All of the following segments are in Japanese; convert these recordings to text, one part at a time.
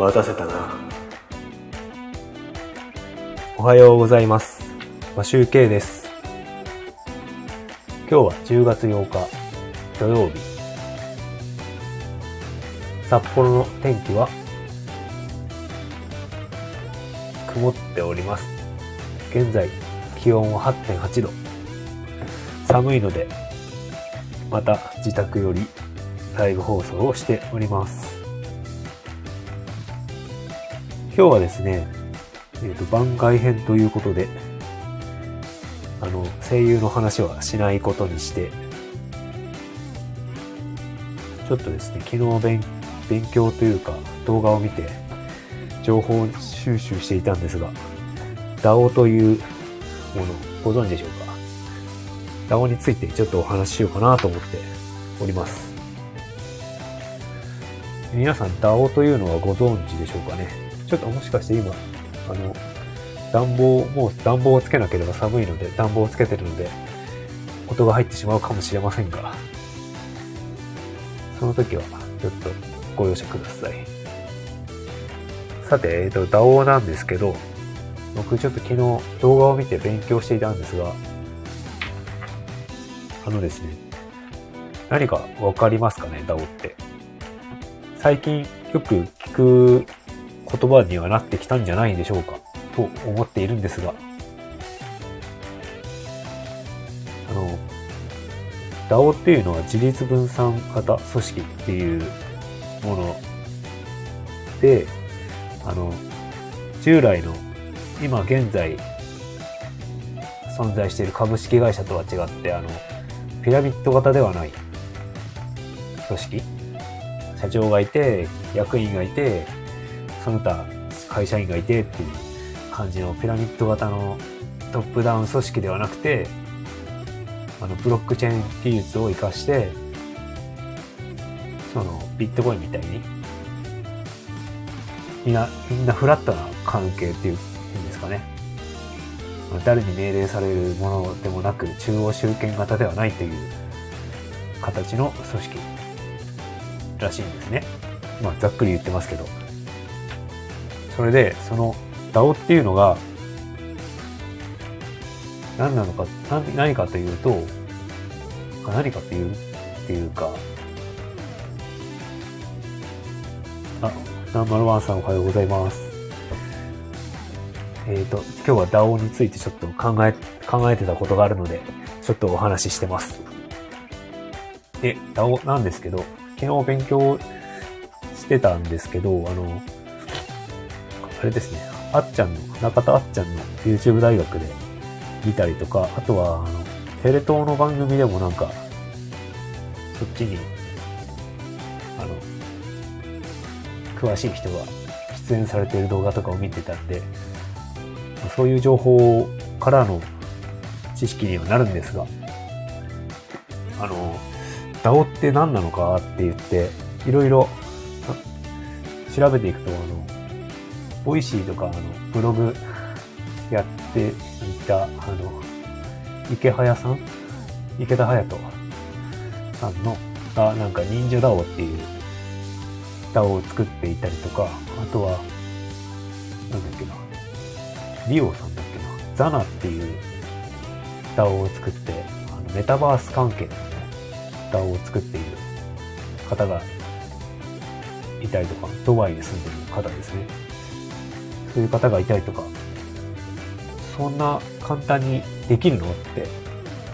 待たせたな。おはようございます。マシュウケイです。今日は10月8日土曜日。札幌の天気は？曇っております。現在気温は8.8度。寒いので、また自宅よりライブ放送をしております。今日はですね、えっ、と、番外編ということで、あの、声優の話はしないことにして、ちょっとですね、昨日勉勉強というか動画を見て、情報収集していたんですが、DAO というもの、ご存知でしょうか ?DAO についてちょっとお話ししようかなと思っております。皆さん DAO というのはご存知でしょうかね？ちょっともしかして今、あの、暖房、もう暖房をつけなければ寒いので、暖房をつけてるので、音が入ってしまうかもしれませんが、その時は、ちょっとご容赦ください。さて、えっ、と、DAO なんですけど、僕ちょっと昨日動画を見て勉強していたんですが、あのですね、何かわかりますかね、DAO って。最近よく聞く言葉にはなってきたんじゃないでしょうか。と思っているんですが、あの、DAO っていうのは自立分散型組織っていうもので、あの、従来の今現在存在している株式会社とは違って、あの、ピラミッド型ではない組織。社長がいて、役員がいて、その他会社員がいてっていう感じのピラミッド型のトップダウン組織ではなくて、あの、ブロックチェーン技術を活かして、その、ビットコインみたいに、みんな、みんなフラットな関係っていうんですかね。誰に命令されるものでもなく、中央集権型ではないという形の組織らしいんですね。まあ、ざっくり言ってますけど。それで、その DAO っていうのが、何なのか、何何かというと、何かという、っていうか、あ、ナンバルワンさんおはようございます。えっ、と、今日は DAO についてちょっと考え、考えてたことがあるので、ちょっとお話ししてます。で、DAO なんですけど、昨日勉強してたんですけど、あの、あれですね、あっちゃんの、中田あっちゃんの YouTube 大学で見たりとか、あとは、あの、テレ東の番組でもなんか、そっちに、あの、詳しい人が出演されている動画とかを見てたんで、そういう情報からの知識にはなるんですが、あの、DAO って何なのかって言って、いろいろ調べていくと、あの、Voicy とか、あの、ブログやっていた、あの、イケハヤさん池田隼人さんの、が、なんか忍者 DAO っていう DAO を作っていたりとか、あとは、なんだっけな、リオさんだっけな、 XANA っていう DAO を作って、あのメタバース関係のね、DAO を作っている方がいたりとか、ドバイに住んでる方ですね。そういう方がいたりとか、そんな簡単にできるの？って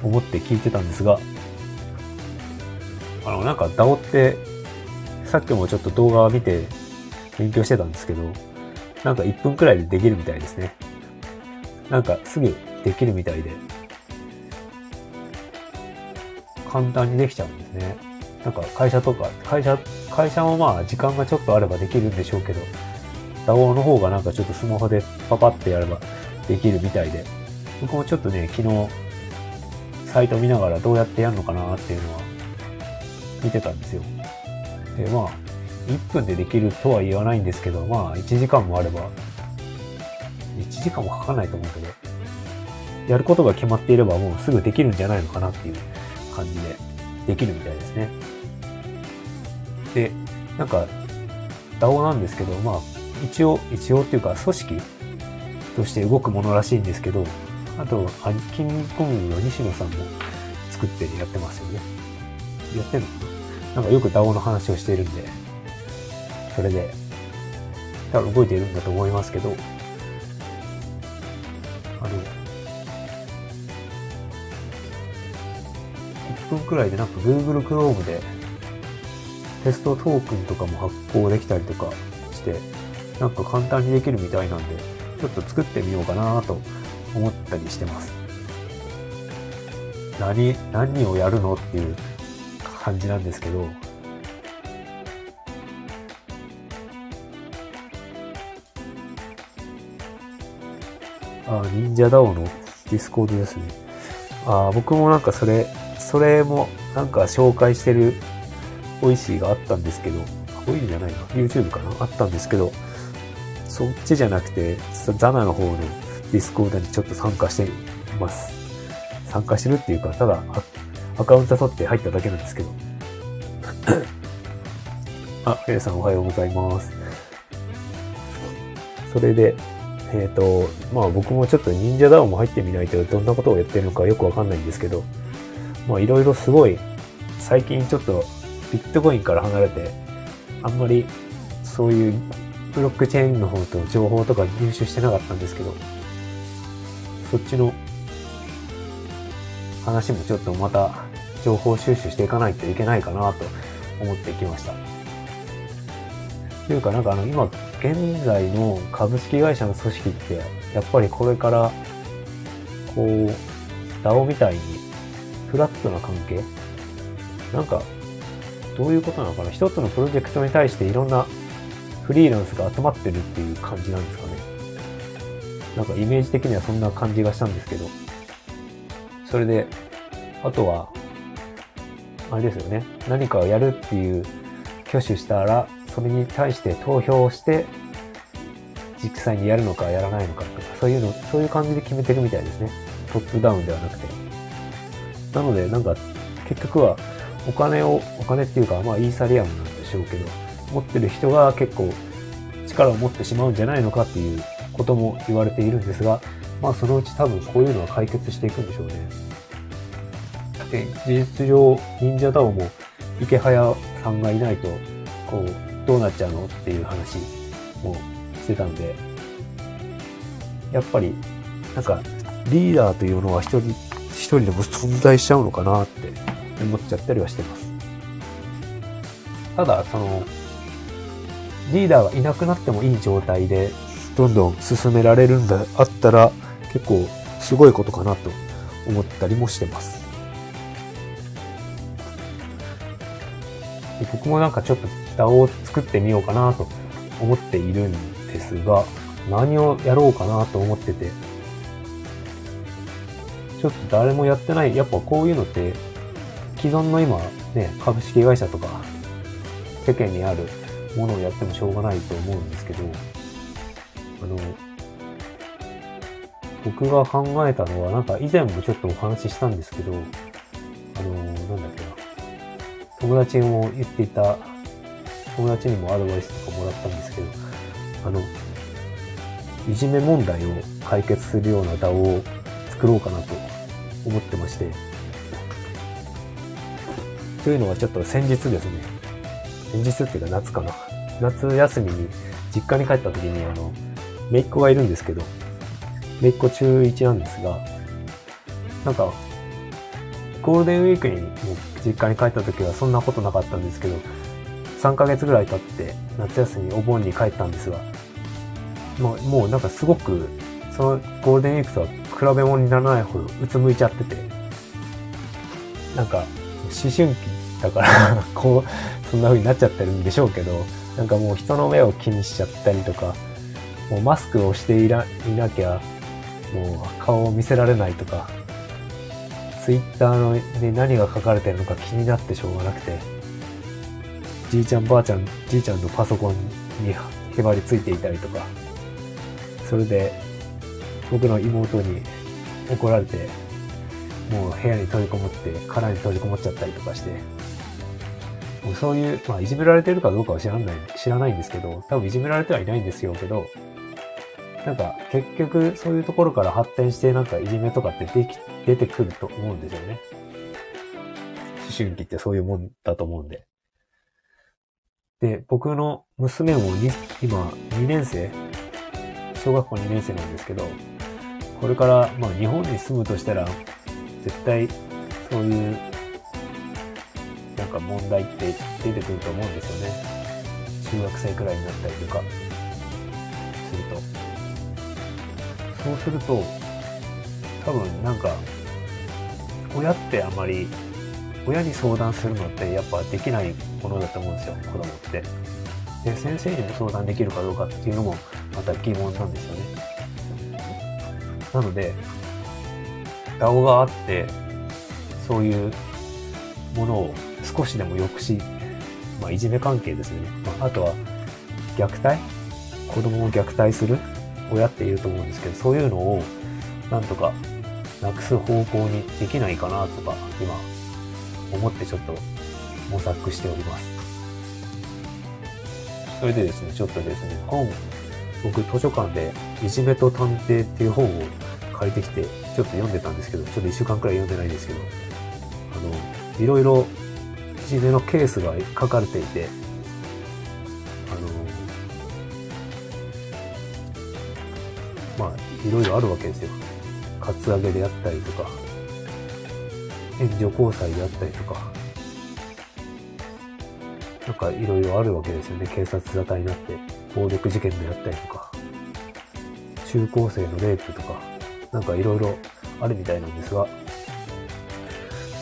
思って聞いてたんですが、あの、なんか DAO って、さっきもちょっと動画を見て勉強してたんですけど、なんか1分くらいでできるみたいですね。なんかすぐできるみたいで、簡単にできちゃうんですね。なんか会社とか、会社、会社もまあ時間がちょっとあればできるんでしょうけど、DAO の方がなんかちょっとスマホでパパってやればできるみたいで、僕もちょっとね、昨日、サイト見ながらどうやってやるのかなっていうのは見てたんですよ。で、まあ、1分でできるとは言わないんですけど、まあ、1時間もあれば、1時間もかかんないと思うけど、やることが決まっていればもうすぐできるんじゃないのかなっていう感じでできるみたいですね。で、なんか、DAO なんですけど、まあ、一応、一応っていうか組織として動くものらしいんですけど、あと、キングコングの西野さんも作ってやってますよね。やってんの？かななんかよく DAO の話をしているんで、それで、多分動いているんだと思いますけど、あの、1分くらいでなんか Google Chrome でテストトークンとかも発行できたりとかして、なんか簡単にできるみたいなんで、ちょっと作ってみようかなと思ったりしてます。何、何をやるのっていう感じなんですけど、あ、 Ninja DAO の Discord ですね。あ、僕もなんかそれ、それもなんか紹介してるオイシーがあったんですけど、オイシーじゃないな、YouTube かな？あったんですけど、そっちじゃなくて、 XANA の方の Discord にちょっと参加しています。参加してるっていうか、ただアカウント取って入っただけなんですけど。あ、フェさんおはようございます。それで、えっ、ー、と、まあ僕もちょっと忍者ダウンも入ってみないとどんなことをやってるのかよくわかんないんですけど、まあいろいろすごい、最近ちょっとビットコインから離れて、あんまりそういうブロックチェーンの方と情報とか入手してなかったんですけど、そっちの話もちょっとまた情報収集していかないといけないかなと思ってきました。というかなんかあの今現在の株式会社の組織ってやっぱりこれからこう DAO みたいにフラットな関係？なんかどういうことなのかな？一つのプロジェクトに対していろんなフリーランスが集まってるっていう感じなんですかね。なんかイメージ的にはそんな感じがしたんですけど。それで、あとは、あれですよね。何かをやるっていう挙手したら、それに対して投票をして、実際にやるのかやらないのかとか、そういうの、そういう感じで決めていくみたいですね。トップダウンではなくて。なので、なんか、結局は、お金を、お金っていうか、まあ、イーサリアムなんでしょうけど、持ってる人が結構力を持ってしまうんじゃないのかっていうことも言われているんですが、まあそのうち多分こういうのは解決していくんでしょうね。で、事実上、忍者ダオも池早さんがいないと、こう、どうなっちゃうのっていう話もしてたんで、やっぱり、なんか、リーダーというのは一人、一人でも存在しちゃうのかなって思っちゃったりはしてます。ただ、その、リーダーがいなくなってもいい状態で、どんどん進められるんだ、あったら、結構すごいことかなと思ったりもしてます。僕もなんかちょっと北を作ってみようかなと思っているんですが、何をやろうかなと思ってて、ちょっと誰もやってない、やっぱこういうのって、既存の今ね、株式会社とか、世間にあるものをやってもしょうがないと思うんですけど、あの、僕が考えたのは、なんか以前もちょっとお話ししたんですけど、あの、なんだっけな、友達も言っていた、友達にもアドバイスとかもらったんですけど、あの、いじめ問題を解決するような DAO を作ろうかなと思ってまして、というのはちょっと先日ですね、先日っていうか夏かな。夏休みに実家に帰った時にあの、姪っ子がいるんですけど、姪っ子中1なんですが、なんか、ゴールデンウィークに実家に帰った時はそんなことなかったんですけど、3ヶ月ぐらい経って夏休みお盆に帰ったんですが、もうもうなんかすごく、そのゴールデンウィークとは比べ物にならないほどうつむいちゃってて、なんか思春期だから こう、そんな風になっちゃってるんでしょうけど、なんかもう人の目を気にしちゃったりとか、もうマスクをしていらいなきゃ、もう顔を見せられないとか、ツイッターので何が書かれてるのか気になってしょうがなくて、じいちゃんばあちゃん、じいちゃんのパソコンにへばりついていたりとか、それで僕の妹に怒られて、もう部屋に閉じこもって、殻に閉じこもっちゃったりとかして、そういう、まあ、いじめられてるかどうかは知らない、知らないんですけど、多分いじめられてはいないんですよけど、なんか、結局、そういうところから発展して、なんか、いじめとかってでき、出てくると思うんですよね。思春期ってそういうもんだと思うんで。で、僕の娘もに今、2年生？小学校2年生なんですけど、これから、まあ、日本に住むとしたら、絶対、そういう、なんか問題って出てくると思うんですよね。中学生くらいになったりとか、すると。そうすると、多分なんか、親ってあまり、親に相談するのってやっぱできないものだと思うんですよ、子供って。で、先生にも相談できるかどうかっていうのもまた疑問なんですよね。なので、DAO があって、そういうものを少しでも抑止、まあ、いじめ関係ですね。まあ、あとは、虐待？子供を虐待する？親っていると思うんですけど、そういうのを、なんとか、なくす方向にできないかなとか、今、思ってちょっと模索しております。それでですね、ちょっとですね、本、僕図書館で、いじめと探偵っていう本を借りてきて、ちょっと読んでたんですけど、ちょっと一週間くらい読んでないんですけど、あの、いろいろいじのケースが書かれていて、あの、まあ、いろいろあるわけですよ。カツアゲであったりとか、援助交際であったりとか、なんかいろいろあるわけですよね。警察沙汰になって、暴力事件であったりとか、中高生のレイプとか、なんかいろいろあるみたいなんですが、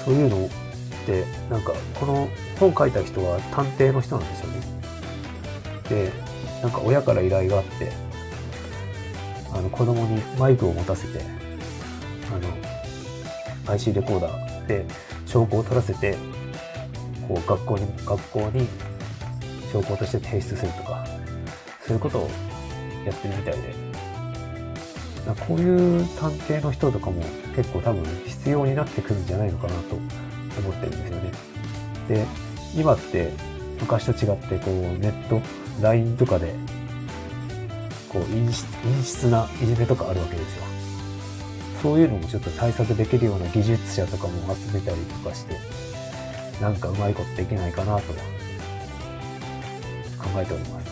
そういうのって、なんかこの本書いた人は探偵の人なんですよね。で、なんか親から依頼があって、あの子供にマイクを持たせて、あの、IC レコーダーで証拠を取らせて、こう学校に、学校に証拠として提出するとか、そういうことをやってるみたいで、こういう探偵の人とかも結構多分必要になってくるんじゃないのかなと思ってるんですよね。で、今って昔と違ってこうネット、LINE とかでこう陰湿陰湿ないじめとかあるわけですよ。そういうのもちょっと対策できるような技術者とかも集めたりとかして、なんかうまいことできないかなと考えております。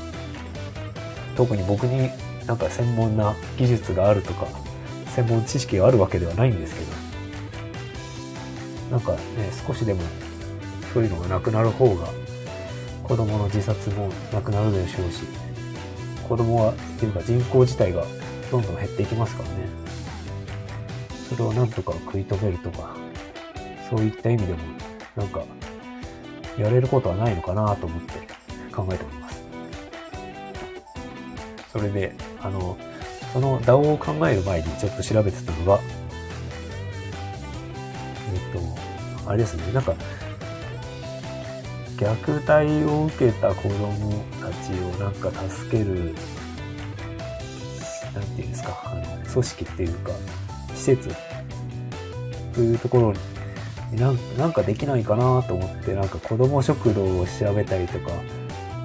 特に僕になんか専門な技術があるとか、専門知識があるわけではないんですけど、なんかね、少しでもそういうのがなくなる方が、子供の自殺もなくなるでしょうし、子供は、っていうか人口自体がどんどん減っていきますからね。それをなんとか食い止めるとか、そういった意味でも、なんか、やれることはないのかなと思って考えております。それで、あの、その DAO を考える前にちょっと調べてたのが、えっと、あれですね、なんか、虐待を受けた子供たちをなんか助ける、なんていうんですか、あの、組織っていうか、施設というところになんなんかできないかなと思って、なんか子供食堂を調べたりとか、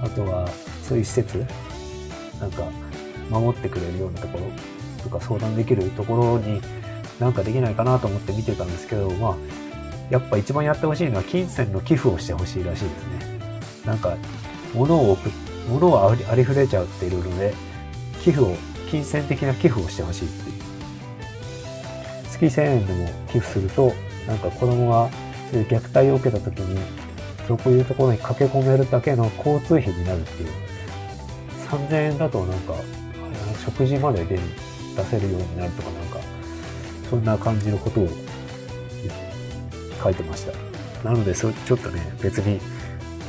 あとはそういう施設なんか、守ってくれるようなところとか相談できるところになんかできないかなと思って見てたんですけど、まあ、やっぱ一番やってほしいのは金銭の寄付をしてほしいらしいですね。なんか、物を送物をありふれちゃうっていうので、寄付を、金銭的な寄付をしてほしいっていう。月1000円でも寄付すると、なんか子供がそういう虐待を受けた時に、そういうところに駆け込めるだけの交通費になるっていう。3000円だとなんか食事まで出せるようになるとかなんか、そんな感じのことを書いてました。なので、そちょっとね、別に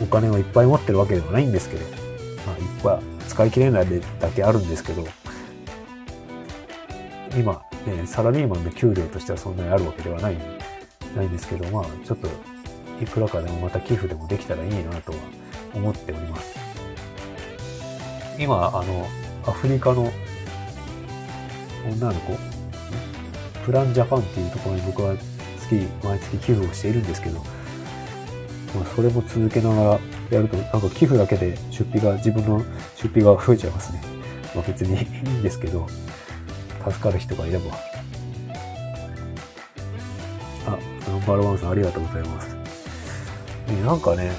お金をいっぱい持ってるわけではないんですけど、まあ、いっぱい使い切れないだけあるんですけど、今、ね、サラリーマンの給料としてはそんなにあるわけではない、ないんですけど、まあ、ちょっと、いくらかでもまた寄付でもできたらいいなとは思っております。今、あの、アフリカの女の子、プランジャパンっていうところに僕は月、毎月寄付をしているんですけど、まあ、それも続けながら、やると、なんか寄付だけで出費が、自分の出費が増えちゃいますね。まあ別にいいんですけど、助かる人がいれば。あ、ナンバーワンさんありがとうございます。ね、なんかね、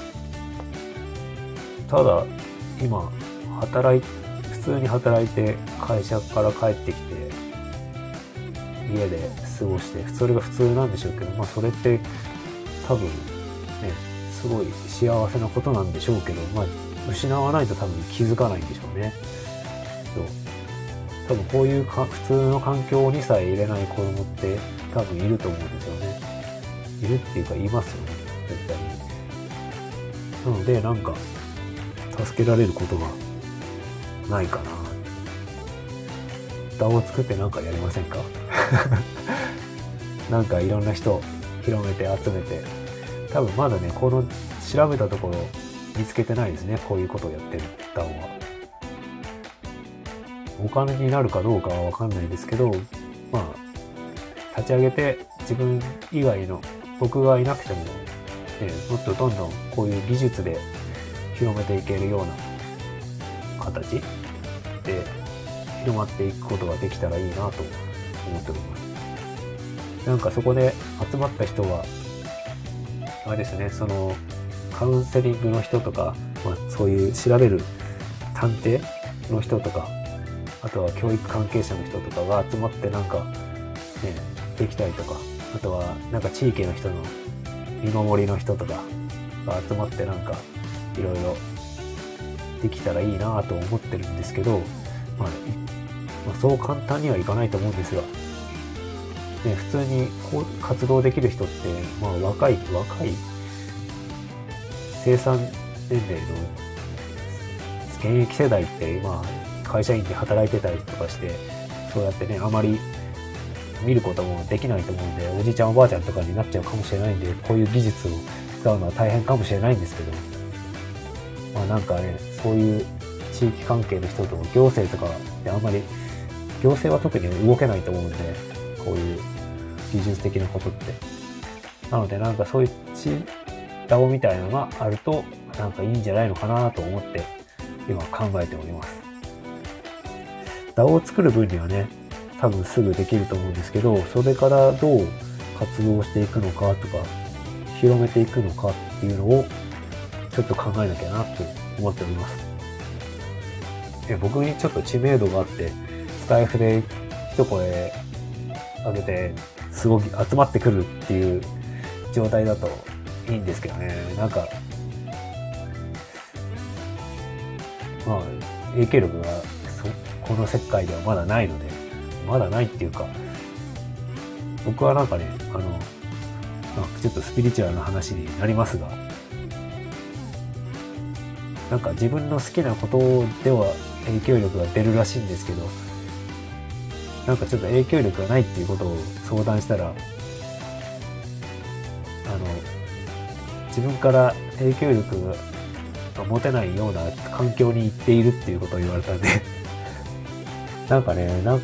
ただ、今、働い、普通に働いて、会社から帰ってきて、家で過ごして、それが普通なんでしょうけど、まあそれって多分ね、すごい幸せなことなんでしょうけど、まあ失わないと多分気づかないんでしょうね。そう。多分こういうか普通の環境にさえ入れない子供って多分いると思うんですよね。いるっていうかいますよね。絶対に。なのでなんか、助けられることがないかな。ダを作ってなんかやりませんか？なんかいろんな人広めて集めて、多分まだね、この調べたところ見つけてないですね。こういうことをやってるダオは。お金になるかどうかはわかんないですけど、まあ、立ち上げて自分以外の僕がいなくても、ね、もっとどんどんこういう技術で広めていけるような形で広まっていくことができたらいいなと思っております。なんかそこで集まった人は、あれですね、そのカウンセリングの人とか、まあ、そういう調べる探偵の人とか、あとは教育関係者の人とかが集まってなんか、ね、できたりとか、あとはなんか地域の人の見守りの人とかが集まってなんかいろいろできたらいいなと思ってるんですけど、まあ、まあ、そう簡単にはいかないと思うんですが、ね、普通にこう活動できる人って、まあ、若い、若い、生産年齢の現役世代って、まあ、会社員で働いてたりとかして、そうやってね、あまり見ることもできないと思うんで、おじいちゃんおばあちゃんとかになっちゃうかもしれないんで、こういう技術を使うのは大変かもしれないんですけど、まあなんかね、そういう地域関係の人と行政とかってあんまり、行政は特に動けないと思うんで、こういう技術的なことって。なのでなんかそういう地、ダオみたいなのがあると、なんかいいんじゃないのかなと思って、今考えております。ダオを作る分にはね、多分すぐできると思うんですけど、それからどう活動していくのかとか、広めていくのかっていうのを、ちょっと考えなきゃなと思っております。僕にちょっと知名度があって、スタイフで一声上げて、すごく集まってくるっていう状態だといいんですけどね。なんか、まあ、影響力がこの世界ではまだないので、まだないっていうか、僕はなんかね、あの、ちょっとスピリチュアルな話になりますが、なんか自分の好きなことでは影響力が出るらしいんですけど、なんかちょっと影響力がないっていうことを相談したら、あの、自分から影響力が持てないような環境に行っているっていうことを言われたんで なんかね、など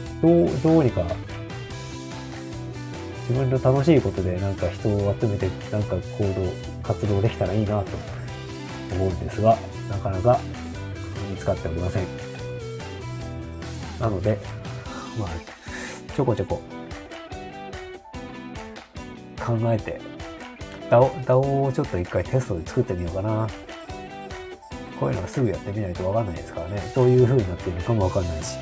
う、どうにか、自分の楽しいことでなんか人を集めて、なんか行動、活動できたらいいなと思うんですが、なかなか見つかっておりません。なので、まあ、ちょこちょこ考えて、DAO, DAO をちょっと一回テストで作ってみようかな。こういうのはすぐやってみないとわかんないですからね。どういう風になってるのかもわかんないし。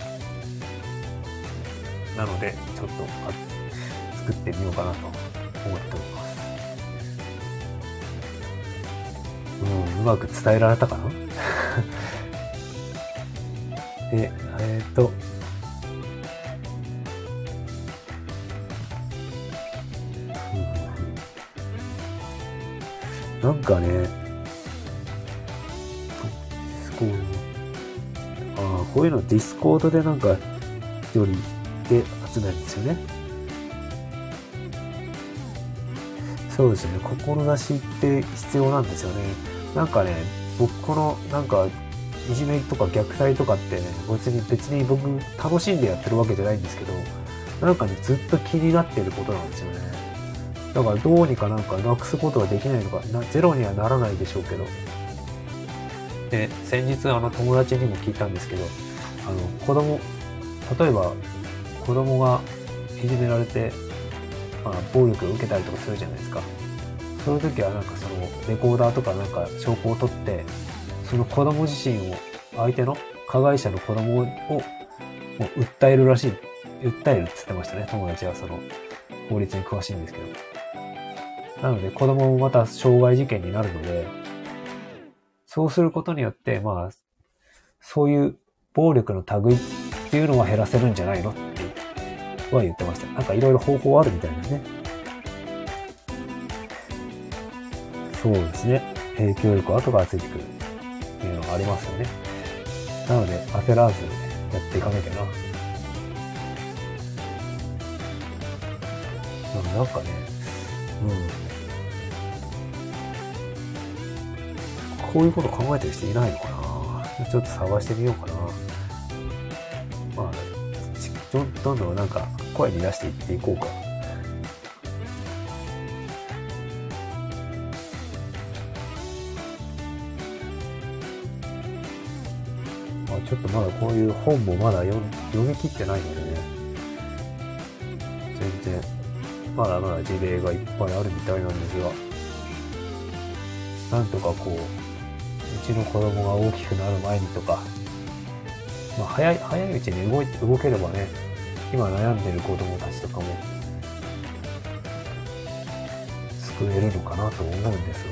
なので、ちょっと作ってみようかなと思っております。うん、うまく伝えられたかな？で、えっ、ー、と、なんかね、 Discord。ああ、こういうの Discord でなんか一人で集めるんですよね。そうですね。志って必要なんですよね。なんかね、僕このなんかいじめとか虐待とかってね、別に別に僕楽しんでやってるわけじゃないんですけど、なんかね、ずっと気になってることなんですよね。だからどうにかなんかなくすことができないのか、なゼロにはならないでしょうけど、で、先日あの友達にも聞いたんですけど、あの子供、例えば子供がいじめられて、まあ、暴力を受けたりとかするじゃないですか。その時はなんかそのレコーダーとかなんか証拠を取って、その子供自身を、相手の加害者の子供をもう訴えるらしい。訴えるって言ってましたね、友達はその法律に詳しいんですけど。なので子供もまた傷害事件になるので、そうすることによって、まあ、そういう暴力の類っていうのは減らせるんじゃないのっては言ってました。なんかいろいろ方法あるみたいなね。そうですね。影響力は後からついてくるっていうのがありますよね。なので焦らずやっていかなきゃな。なんかね、うん。こういうこと考えてる人いないのかなちょっと探してみようかな。まあ、どどんどんなんか声に出していっていこうか。まあ、ちょっとまだこういう本もまだ読読み切ってないのでね。全然、まだまだ事例がいっぱいあるみたいなんですが、なんとかこう、ちの子供が大きくなる前にとか、まあ、早い、早いうちに動い、動ければね、今悩んでる子供たちとかも、救えるのかなと思うんですが。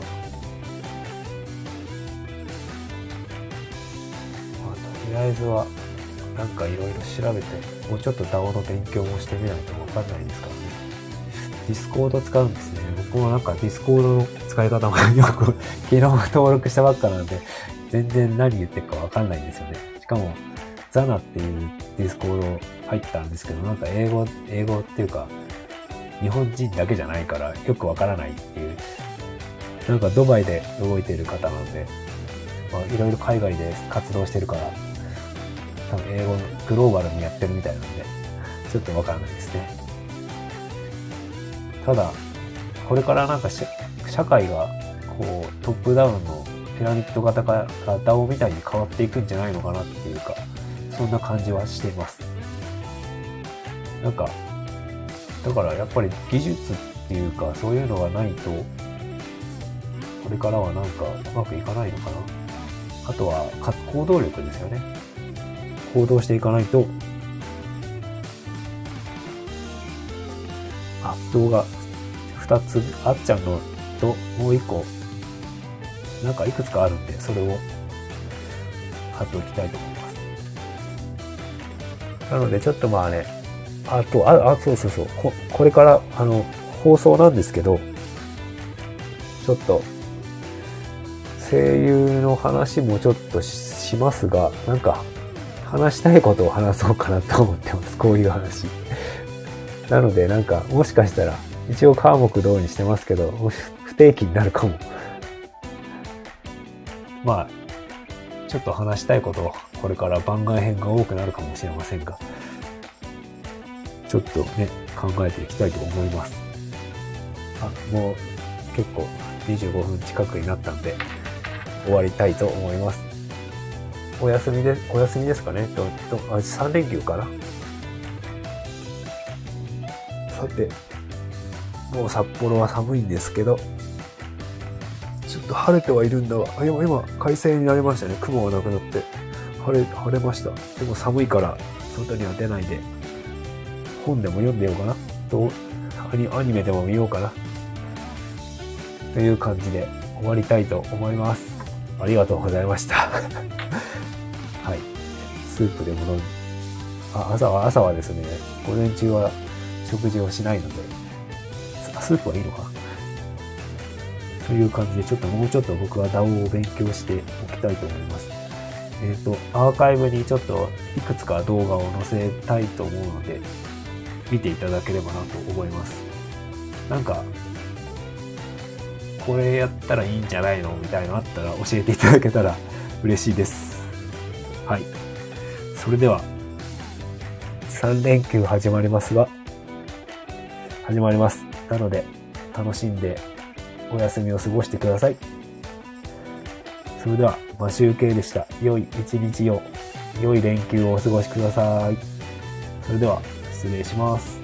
まあ、とりあえずは、なんかいろいろ調べて、もうちょっと DAO の勉強もしてみないとわかんないですからね。 Discord 使うんですね。僕もなんか Discord の使い方もよく、昨日登録したばっかなんで、全然何言ってるかわかんないんですよね。しかも、 XANA っていう Discord 入ったんですけど、なんか英語、英語っていうか、日本人だけじゃないからよくわからないっていう、なんかドバイで動いてる方なんで、まあいろいろ海外で活動してるから、多分英語グローバルにやってるみたいなんで、ちょっとわからないですね。ただ、これからなんか社会がこうトップダウンのピラミッド型から DAO みたいに変わっていくんじゃないのかなっていうか、そんな感じはしています。なんか、だからやっぱり技術っていうかそういうのがないと、これからはなんかうまくいかないのかな。あとは行動力ですよね。行動していかないとあ、動画あっちゃんのともう1個、なんかいくつかあるんで、それを貼っておきたいと思います。なので、ちょっとまあね、あと、あ、あそうそうそう、ここれから、あの、放送なんですけど、ちょっと、声優の話もちょっとしますが、なんか、話したいことを話そうかなと思ってます。こういう話。なので、なんか、もしかしたら、一応科目同にしてますけど、不定期になるかも。まあ、ちょっと話したいことこれから番外編が多くなるかもしれませんが、ちょっとね、考えていきたいと思います。あ、もう結構25分近くになったんで、終わりたいと思います。お休みで、お休みですかね？と、と、あ、3連休かな？さて、もう札幌は寒いんですけど、ちょっと晴れてはいるんだが、あ今、今、快晴になりましたね。雲がなくなって。晴れ、晴れました。でも寒いから、外には出ないで、本でも読んでようかな。と、アニアニメでも見ようかな。という感じで終わりたいと思います。ありがとうございました。はい。スープでも飲んあ、朝は、朝はですね、午前中は食事をしないので、スープはいいのかという感じで、ちょっともうちょっと僕は DAO を勉強しておきたいと思います。えっ、ー、と、アーカイブにちょっといくつか動画を載せたいと思うので、見ていただければなと思います。なんか、これやったらいいんじゃないのみたいなのあったら教えていただけたら嬉しいです。はい。それでは、3連休始まりますが、始まります。なので、楽しんでお休みを過ごしてください。それでは、マシュウケイでした。良い一日を、良い連休をお過ごしください。それでは、失礼します。